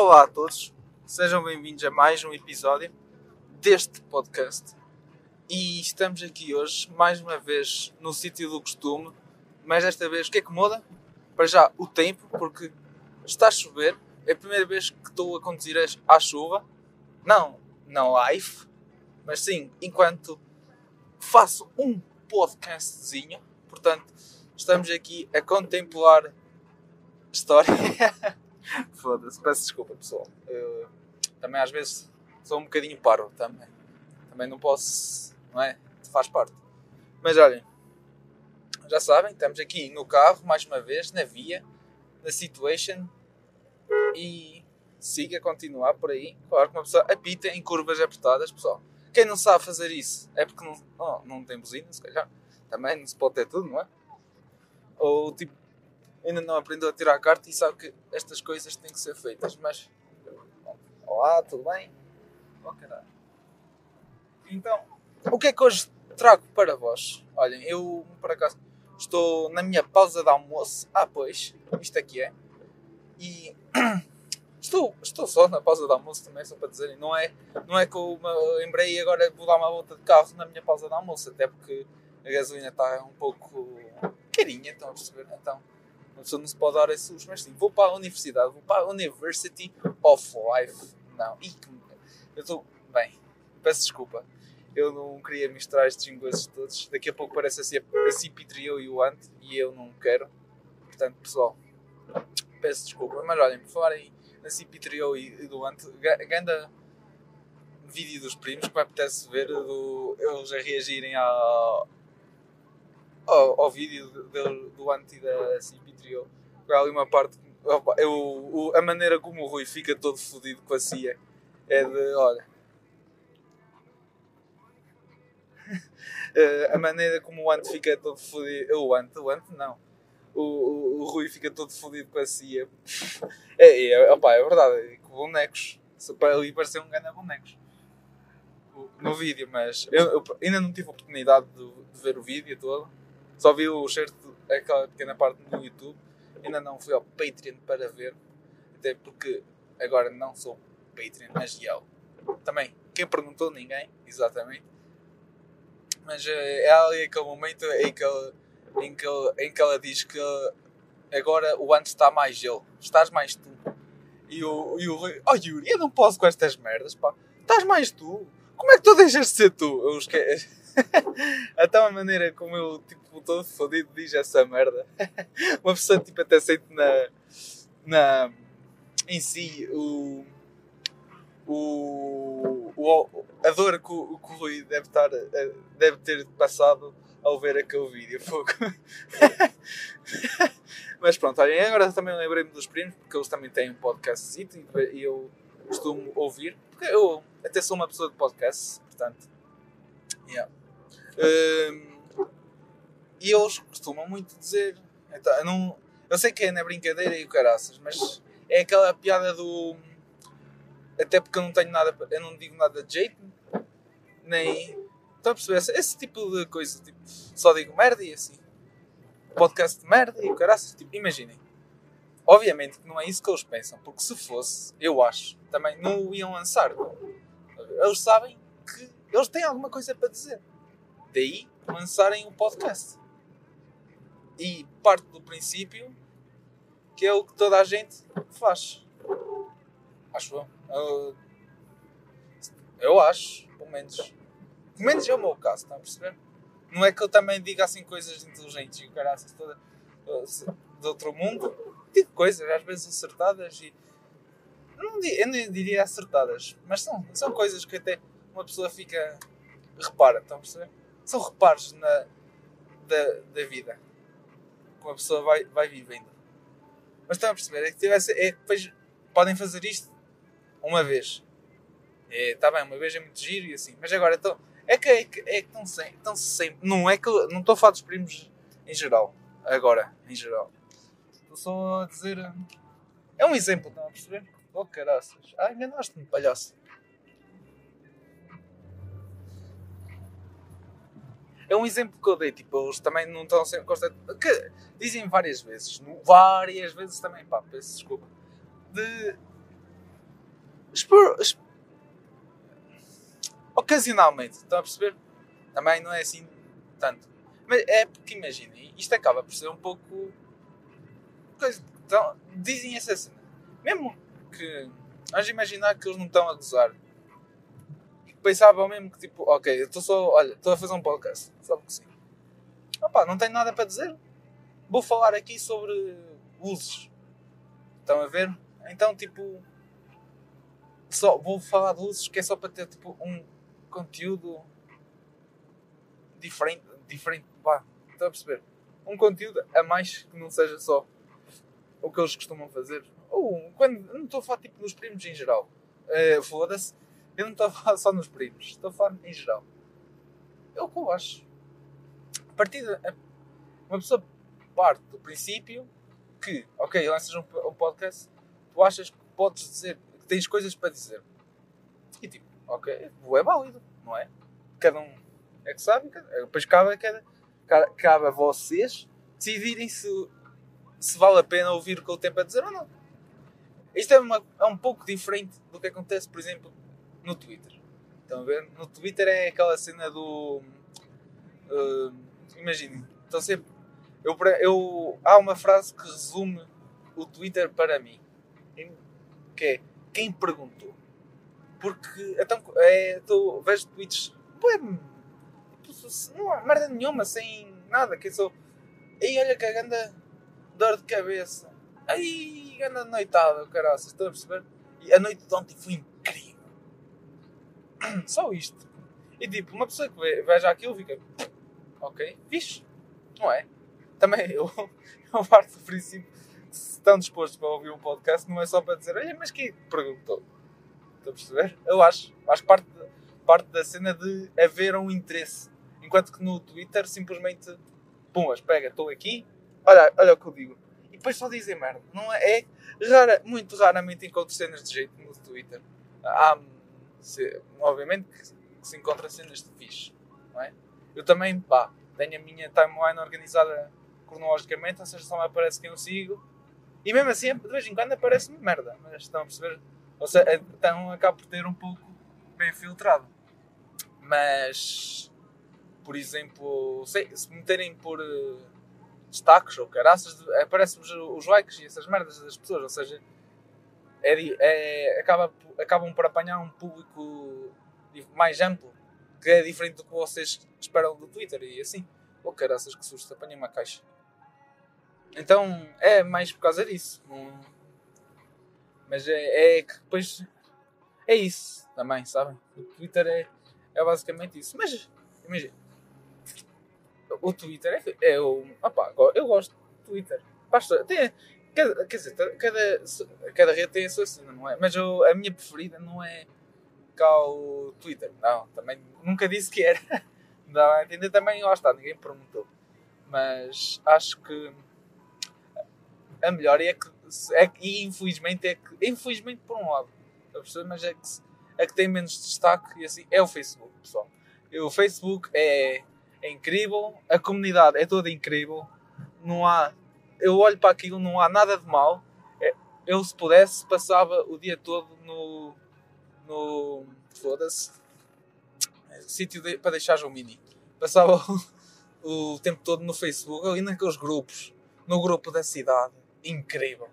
Olá a todos, sejam bem-vindos a mais um episódio deste podcast. E estamos aqui hoje, mais uma vez, no sítio do costume, mas desta vez o que é que muda? Para já o tempo, porque está a chover, é a primeira vez que estou a conduzir à chuva, não na live, mas sim enquanto faço um podcastzinho, portanto estamos aqui a contemplar história. Foda-se, peço desculpa pessoal. Eu, também às vezes sou um bocadinho paro também. Também não posso, não é? Faz parte. Mas olhem, já sabem, estamos aqui no carro, mais uma vez, na via, na situation. E siga, continuar por aí. Claro que uma pessoa apita em curvas apertadas, pessoal. Quem não sabe fazer isso é porque não, oh, não tem buzina, se calhar. Também não se pode ter tudo, não é? ou tipo, ainda não aprendeu a tirar a carta e sabe que estas coisas têm que ser feitas. Mas, olá, tudo bem? Oh, caralho. Então, o que é que hoje trago para vós? Olhem, eu, por acaso, estou na minha pausa de almoço. Ah, pois, isto aqui é. E estou, estou só na pausa de almoço também, só para dizerem. Não é, não é que eu me lembrei e agora vou dar uma volta de carro na minha pausa de almoço, até porque a gasolina está um pouco carinha, estão a perceber? Então, uma pessoa não se pode dar esse luxo, mas sim, vou para a universidade, vou para a University of Life. Não, e que. Eu estou. Bem, peço desculpa. Eu não queria misturar estes ingleses todos. Daqui a pouco parece assim a Cipitrio e o Ant e eu não quero. Portanto, pessoal, peço desculpa. Mas olhem, por falar aí na Cipitrio e do Ant, ganda vídeo dos primos que me apetece ver do, eles a reagirem ao, ao, ao vídeo do, do anti da CP3. Há ali uma parte. Eu, a maneira como o Rui fica todo fodido com a CIA é de. Olha. Eh, a maneira como o Ant fica todo fodido. O Ant, o Ant não. O, o, o Rui fica todo fodido com a CIA. É, é, opa, é verdade. Com bonecos. Ali parecer um grande bonecos no vídeo, mas eu, eu, ainda não tive a oportunidade de, de ver o vídeo todo. Só vi o certo, aquela pequena parte no YouTube. Ainda não fui ao Patreon para ver. Até porque agora não sou Patreon, mas eu. Também, quem perguntou? Ninguém, exatamente. Mas eh, é ali aquele momento em que, em, que em que ela diz que agora o antes está mais ele, estás mais tu. E o, e o oh Yuri, eu não posso com estas merdas, pá. Estás mais tu. Como é que tu deixas de ser tu? Eu esque... Até a maneira como eu, tipo, todo fodido diz essa merda. Uma pessoa, tipo, até sente na. na em si, o. O, o, a dor que o, o Rui deve, estar, eh, deve ter passado ao ver aquele vídeo. Fogo. Mas pronto, agora também lembrei-me dos primos, porque eles também têm um podcast e eu costumo ouvir, porque eu até sou uma pessoa de podcast, portanto. Yeah. Uh, e eles costumam muito dizer. Então, eu, não, eu sei que é na brincadeira e o caraças, mas é aquela piada do. Até porque eu não tenho nada. Eu não digo nada de jeito, nem. Estão a perceber? Esse, esse tipo de coisa. Tipo, só digo merda e assim. Podcast de merda e o caraças. Tipo, imaginem. Obviamente que não é isso que eles pensam, porque se fosse, eu acho, também não o iam lançar. Eles sabem que eles têm alguma coisa para dizer. Daí lançarem um podcast. E parte do princípio que é o que toda a gente faz. Acho eu. Eu, eu acho, pelo menos. Pelo menos é o meu caso, está a perceber? Não é que eu também diga assim coisas inteligentes e caraças toda de outro mundo. Digo coisas, às vezes acertadas e. Não, eu não diria acertadas, mas são, são coisas que até uma pessoa fica. repara, estão a perceber? São reparos na, da, da vida que uma pessoa vai, vai vivendo. Mas estão a perceber? É que, tivesse, é depois podem fazer isto uma vez. Está é, bem, uma vez é muito giro e assim. Mas agora estão. É que é que, é estão, sem, estão sempre. Não é que. Não estou a falar dos primos em geral. Agora, em geral. Estou só a dizer. É um exemplo, estão a perceber? Oh caraças. Ah, enganaste-me, palhaço. É um exemplo que eu dei, tipo, eles também não estão sempre constantes, que dizem várias vezes, várias vezes também, pá, peço desculpa, de Ocasionalmente, estão a perceber? Também não é assim tanto. Mas é porque imaginem, isto acaba por ser um pouco. Coisa, então, dizem essa cena. Mesmo que. Vamos imaginar que eles não estão a gozar. Que pensavam mesmo que tipo, ok, eu estou só. Olha, estou a fazer um podcast. Só porque sim. Opa, não tenho nada para dizer. Vou falar aqui sobre usos. Estão a ver? Então, tipo. Só, vou falar de usos que é só para ter tipo um conteúdo diferente. diferente pá, estão a perceber? Um conteúdo a mais que não seja só o que eles costumam fazer. Ou quando. Não estou a falar tipo nos primos em geral. Eh, Foda-se. Eu não estou a falar só nos primos. Estou a falar em geral. É o que eu acho. A partir de, uma pessoa parte do princípio que, ok, lanças um, um podcast, tu achas que podes dizer, que tens coisas para dizer. E tipo, ok, é válido, não é? Cada um é que sabe, depois cabe cada, ca- cabe a vocês decidirem se, se vale a pena ouvir o que eu tenho para dizer ou não. Isto é, uma- é um pouco diferente do que acontece, por exemplo, no Twitter. Estão a ver? No Twitter é aquela cena do. Uh, Imaginem, estão sempre. Eu, eu, há uma frase que resume o Twitter para mim. Que é quem perguntou. Porque então, é, tô, vejo tweets. Ué, não há merda nenhuma, sem nada. Que eu sou. Aí olha que a ganda dor de cabeça. Aí, ganda noitada, caraças, estão a perceber? E a noite de ontem foi. Só isto. E tipo, uma pessoa que ve- veja aquilo fica. Ok, fixe. Não é? Também eu, eu parto do princípio que se estão dispostos para ouvir um podcast, não é só para dizer, olha, mas quem perguntou? Estão a perceber? Eu acho. Acho que parte, parte da cena de haver um interesse. Enquanto que no Twitter simplesmente, pumas, pega, estou aqui, olha, olha o que eu digo. E depois só dizem merda. Não é? é rara, muito raramente encontro cenas de jeito no Twitter. Há, se- obviamente que, que se encontra cenas de fixe, não é? Eu também, pá, tenho a minha timeline organizada cronologicamente, ou seja, só me aparece quem eu sigo. E mesmo assim, de vez em quando aparece-me merda, mas estão a perceber? Ou seja, então acabo por ter um pouco bem filtrado. Mas, por exemplo, sei, se meterem por eh, destaques ou caraças, aparecem-vos os likes e essas merdas das pessoas, ou seja, é, é- acaba, acabam por apanhar um público mais amplo, que é diferente do que vocês esperam do Twitter e assim. Ou caraças que susto, apanhei uma caixa. Então é mais por causa disso. não- Mas é, é que depois é isso também, sabem? O Twitter é, é basicamente isso. Mas imagina, o Twitter é, é o. Opá, eu gosto do Twitter. Basta, tem, cada, quer dizer, cada, cada rede tem a sua cena, não é? Mas eu, a minha preferida não é cá o Twitter. Não, também nunca disse que era. Dá a entender também, lá está, ninguém perguntou. Mas acho que a melhor é que, é e infelizmente é que, infelizmente por um lado, perceber? mas é que, é que tem menos destaque e assim, é o Facebook, pessoal. E o Facebook é, é incrível, a comunidade é toda incrível, não há, eu olho para aquilo, não há nada de mal. É, Eu, se pudesse, passava o dia todo no, no foda-se, sítio de- para deixar o mini. Passava o, o tempo todo no Facebook, ali naqueles grupos, no grupo da cidade, incrível.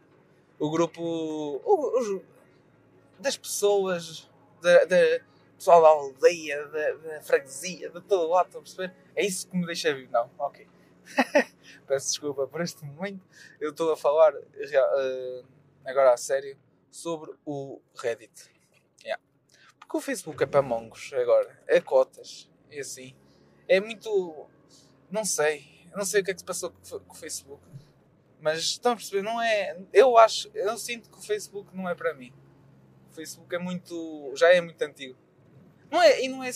O grupo o- os- das pessoas, da, da pessoal da aldeia, da, da freguesia, de todo lado, estão a perceber? É isso que me deixa vivo. Não, ok. Peço desculpa por este momento. Eu estou a falar eh, agora a sério sobre o Reddit. Yeah. Porque o Facebook é para mongos agora. É cotas. E assim. É muito. Não sei. Não sei o que é que se passou com o Facebook. Mas estão a perceber? Não é. Eu acho. Eu sinto que o Facebook não é para mim. O Facebook é muito. Já é muito antigo. Não é, e não é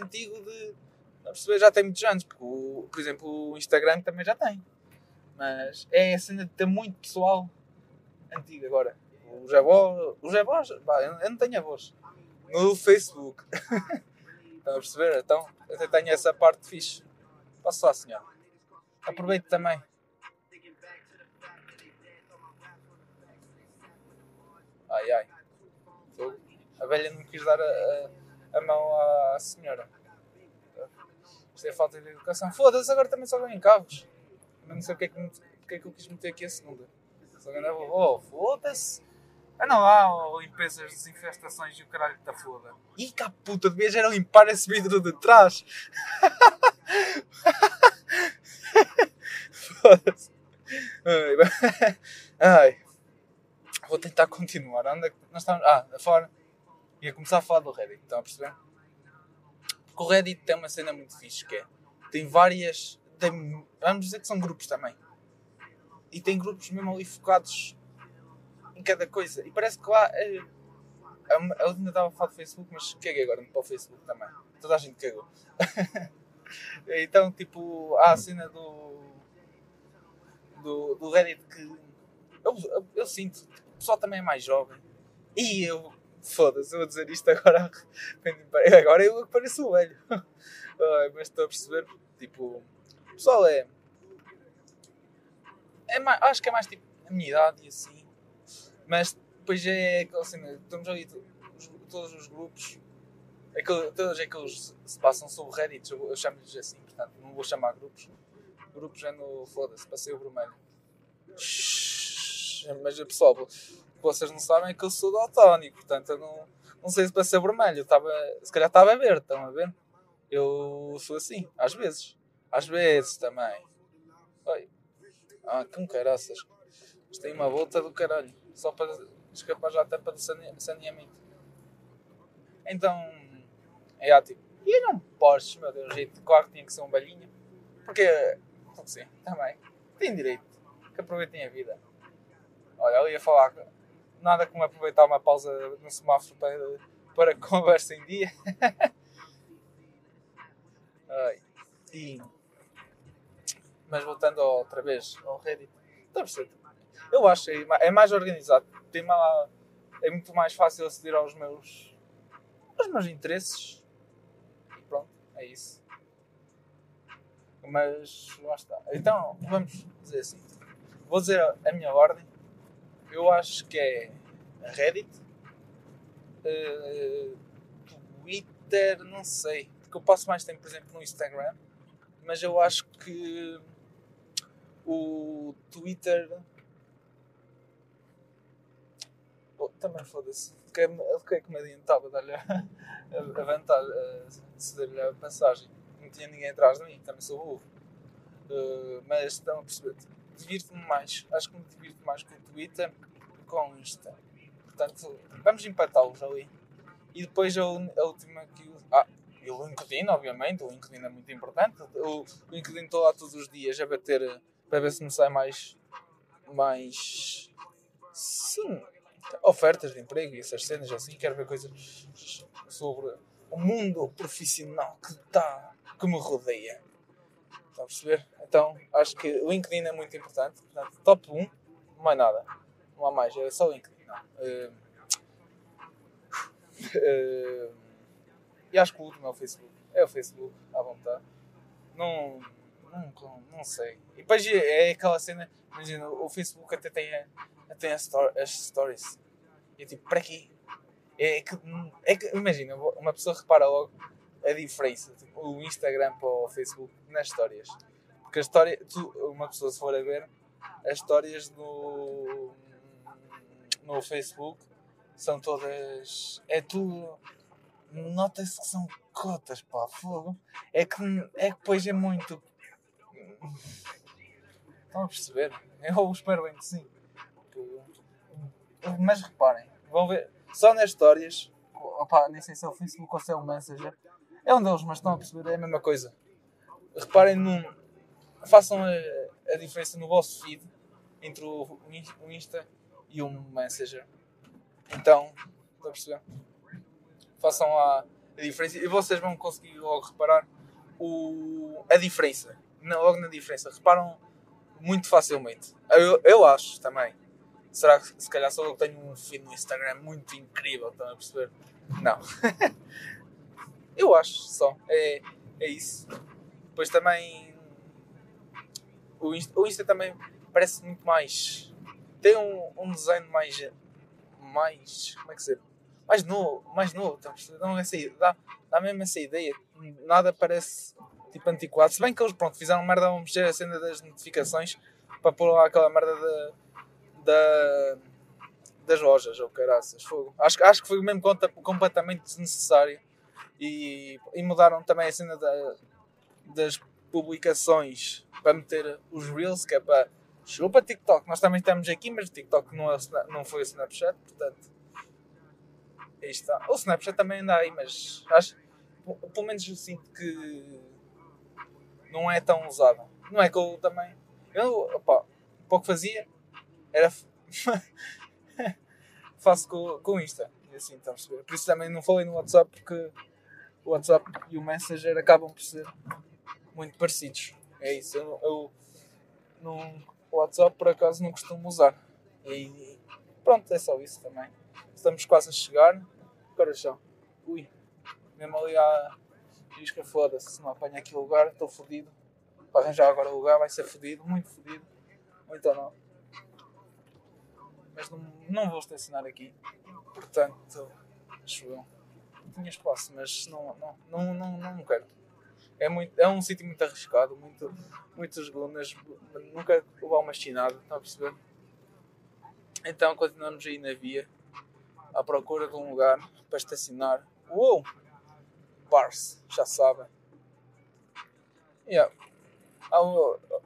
antigo de. Perceber? Já tem muitos anos. Porque, o, por exemplo, o Instagram também já tem. Mas é a cena de ter muito pessoal antigo agora. Os avós. Os avós. pá, eu não tenho avós. No Facebook. Estão a perceber? Então, até tenho essa parte fixe. Posso lá, senhor. Aproveito também. Ai ai. A velha não quis dar a, a, a mão à senhora. É falta de educação. Foda-se, agora também só em carros. Mas não sei porque é, que, porque é que eu quis meter aqui a segunda. Só ganhava, oh, foda-se. Ah não, há limpezas, desinfestações e o caralho que tá foda. Ih, cá puta, devia já limpar esse vidro de trás. Foda-se. Ai, vou tentar continuar. Onde é que nós estamos? Ah, a falar. Ia começar a falar do Reddit, estão a perceber? Porque o Reddit tem uma cena muito fixe que é. Tem várias. Tem, vamos dizer que são grupos também. E tem grupos mesmo ali focados em cada coisa. E parece que lá. É, eu ainda estava a falar do Facebook, mas caguei agora para o Facebook também. Toda a gente cagou. então, tipo, há a cena do. do, do Reddit que. Eu, eu, eu sinto, o pessoal também é mais jovem. E eu. Foda-se, eu vou dizer isto agora. Agora eu pareço velho. mas estou a perceber. Tipo, o pessoal é. é mais, acho que é mais tipo a minha idade e assim mas depois é cena, estamos ali todos os grupos, aquele, todos aqueles se passam sobre Reddit, eu, eu chamo-lhes assim, portanto não vou chamar grupos. Grupos é no foda-se, passei o vermelho. Mas pessoal, vocês não sabem é que eu sou daltónico, portanto eu não, não sei se passei o vermelho, eu estava, se calhar estava a ver, estão a ver? Eu sou assim, às vezes. Às vezes também. Oi. Ah, que caraças. Isto tem uma volta do caralho só para escapar já até para saneamento. Então, é tipo, e não Porsche, meu Deus, jeito, claro que tinha que ser um velhinho, porque, porque sim, também, tem direito, que aproveitem a vida. Olha, eu ia falar, nada como aproveitar uma pausa no semáforo para, para conversa em dia. E, mas voltando outra vez ao Reddit, perceber eu acho é, é mais organizado. Tem uma, é muito mais fácil aceder aos meus, aos meus interesses. Pronto, é isso. Mas lá está. Então, vamos dizer assim. Vou dizer a minha ordem. Eu acho que é Reddit, uh, Twitter, não sei. Porque eu passo mais tempo, por exemplo, no Instagram. Mas eu acho que o Twitter também foda-se. Fiquei, fiquei com medo estava a dar-lhe a, a, vantagem, a ceder-lhe a passagem. Não tinha ninguém atrás de mim, também sou burro. Uh, mas estão a perceber, divirto-me mais. Acho que me divirto mais com o Twitter que com o Insta. Portanto, vamos empatá-los ali. E depois a, a última que. Ah, e o LinkedIn, obviamente. O LinkedIn é muito importante. O LinkedIn estou lá todos os dias a bater para ver se me sai mais. mais. Sim, ofertas de emprego e essas cenas assim, quero ver coisas sobre o mundo profissional que está, que me rodeia. Estão a perceber? Então acho que o LinkedIn é muito importante. Portanto, top 1, não é nada. Não há mais, é só o LinkedIn. Uh, uh, e acho que o último é o Facebook. É o Facebook, à vontade. Não, não, não sei. E depois é aquela cena, imagina, o Facebook até tem, tem as, as stories. E é tipo, para quê? É que, é que, imagina, uma pessoa repara logo a diferença, tipo, o Instagram para o Facebook nas histórias. Porque a história, tu, uma pessoa se for a ver, as histórias no, no Facebook são todas. É tudo. Nota-se que são cotas, pá, fogo. É que, é que depois é muito. Estão a perceber? Eu espero bem que sim. Mas reparem, Vão ver. Só nas histórias. Opa, nem sei se é o Facebook ou se é o Messenger. É um deles, mas estão a perceber, é a mesma coisa. Reparem num. Façam a, a diferença no vosso feed entre o, o Insta e o Messenger. Então, estão a perceber? Façam a, a diferença e vocês vão conseguir logo reparar o, a diferença. logo na diferença. Reparam muito facilmente. Eu, eu acho também Será que se calhar só eu tenho um feed no Instagram muito incrível, estão a perceber? Não. eu acho só. É, é isso. Depois também. O Insta, o Insta também parece muito mais. Tem um, um design mais. Mais. Como é que se mais novo, mais novo, então, dá, essa, dá, dá mesmo essa ideia. Nada parece tipo antiquado. Se bem que eles pronto, fizeram merda a mexer a cena das notificações para pôr lá aquela merda da, da das lojas, ou oh, caraças, fogo. Acho, acho que foi mesmo completamente desnecessário. E, e mudaram também a cena da, das publicações para meter os Reels, que é para. Chegou para TikTok, nós também estamos aqui, mas TikTok não, é, não foi o Snapchat, portanto. Aí está. O Snapchat também anda aí, mas acho. Pelo menos eu sinto que não é tão usado. Não é que eu também. Eu, opa, pouco fazia era. faço com, com Insta. E assim, estamos a ver. Por isso também não falei no WhatsApp, porque o WhatsApp e o Messenger acabam por ser muito parecidos. É isso. Eu, eu não, o WhatsApp por acaso não costumo usar. E pronto, é só isso também. Estamos quase a chegar. Coração. Ui. Mesmo ali à isca, foda-se. Se não apanha aqui o lugar, estou fodido. Para arranjar agora o lugar vai ser fodido, muito fodido. Ou então não. Mas não, não vou estacionar aqui. Portanto, acho eu. Tinha espaço, mas não, não, não, não, não quero. É, muito, é um sítio muito arriscado, muito, muitas lunas, nunca levar uma chinada, está a perceber? Então continuamos aí na via, à procura de um lugar para estacionar. Uou! Bars, já sabem. Yeah. Ah,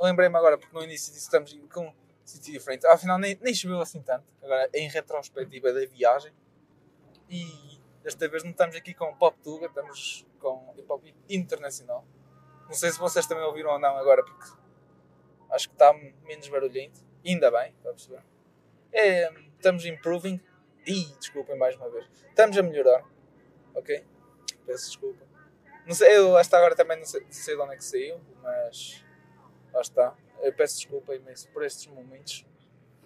Lembrei-me agora, porque no início disse que estamos com um sítio diferente. Afinal, nem, nem choveu assim tanto. Agora, em retrospectiva da viagem. E desta vez não estamos aqui com Pop Tuga, estamos com hip hop internacional. Não sei se vocês também ouviram ou não agora, porque acho que está menos barulhento. Ainda bem, está a perceber? É, estamos improving. Ih, desculpem mais uma vez. Estamos a melhorar. Ok? Peço desculpa. Não sei, eu esta agora também não sei, não sei de onde é que saiu, mas lá está. Eu peço desculpa imenso por estes momentos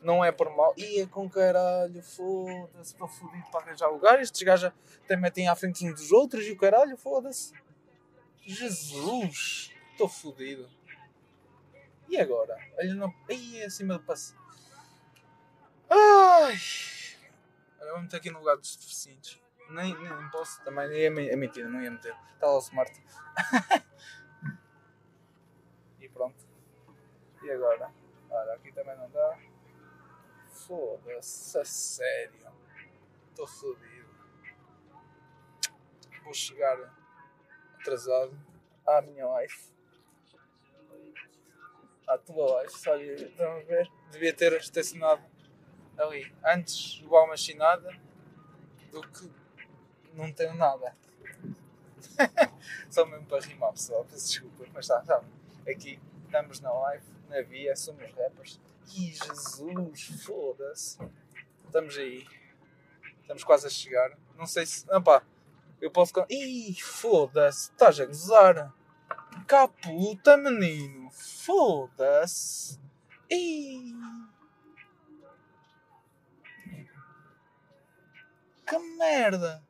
não é por mal. Ia com caralho, foda-se, estou fodido para arranjar lugar. Estes gajos até metem à frente uns dos outros e o caralho, foda-se. Jesus, estou fodido. E agora? Olha, não. Aí é acima do passo. Ai. Agora vou meter aqui no lugar dos deficientes. Nem, nem posso também. É, é mentira, não ia meter. Está lá o smart. e pronto. E agora? Olha, aqui também não dá. Foda-se, sério. Estou fodido. Vou chegar atrasado à minha life. À tua life. Olha, estão a ver? Devia ter estacionado ali antes igual uma chinada do que não tenho nada. Só mesmo para rimar, pessoal. Peço desculpa, mas está, está. Aqui estamos na live, na via, somos rappers. Ih, Jesus, foda-se. Estamos aí. Estamos quase a chegar. Não sei se. Opa, eu posso. Ih, foda-se. Estás a gozar. Caputa, menino. Foda-se. Ih. Que merda.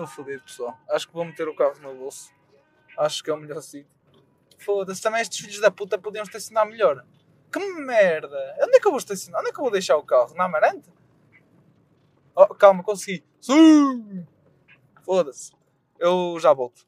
Estou fodido, pessoal. Acho que vou meter o carro no bolso. Acho que é o melhor sítio. Foda-se, também estes filhos da puta podiam estacionar melhor. Que merda! Onde é que eu vou estacionar? Onde é que eu vou deixar o carro? Na Amarante? Oh, calma, consegui. Sim! Foda-se. Eu já volto.